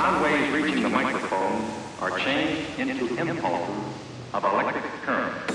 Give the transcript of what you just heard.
Sound waves reaching the microphone are changed into impulses of electric current.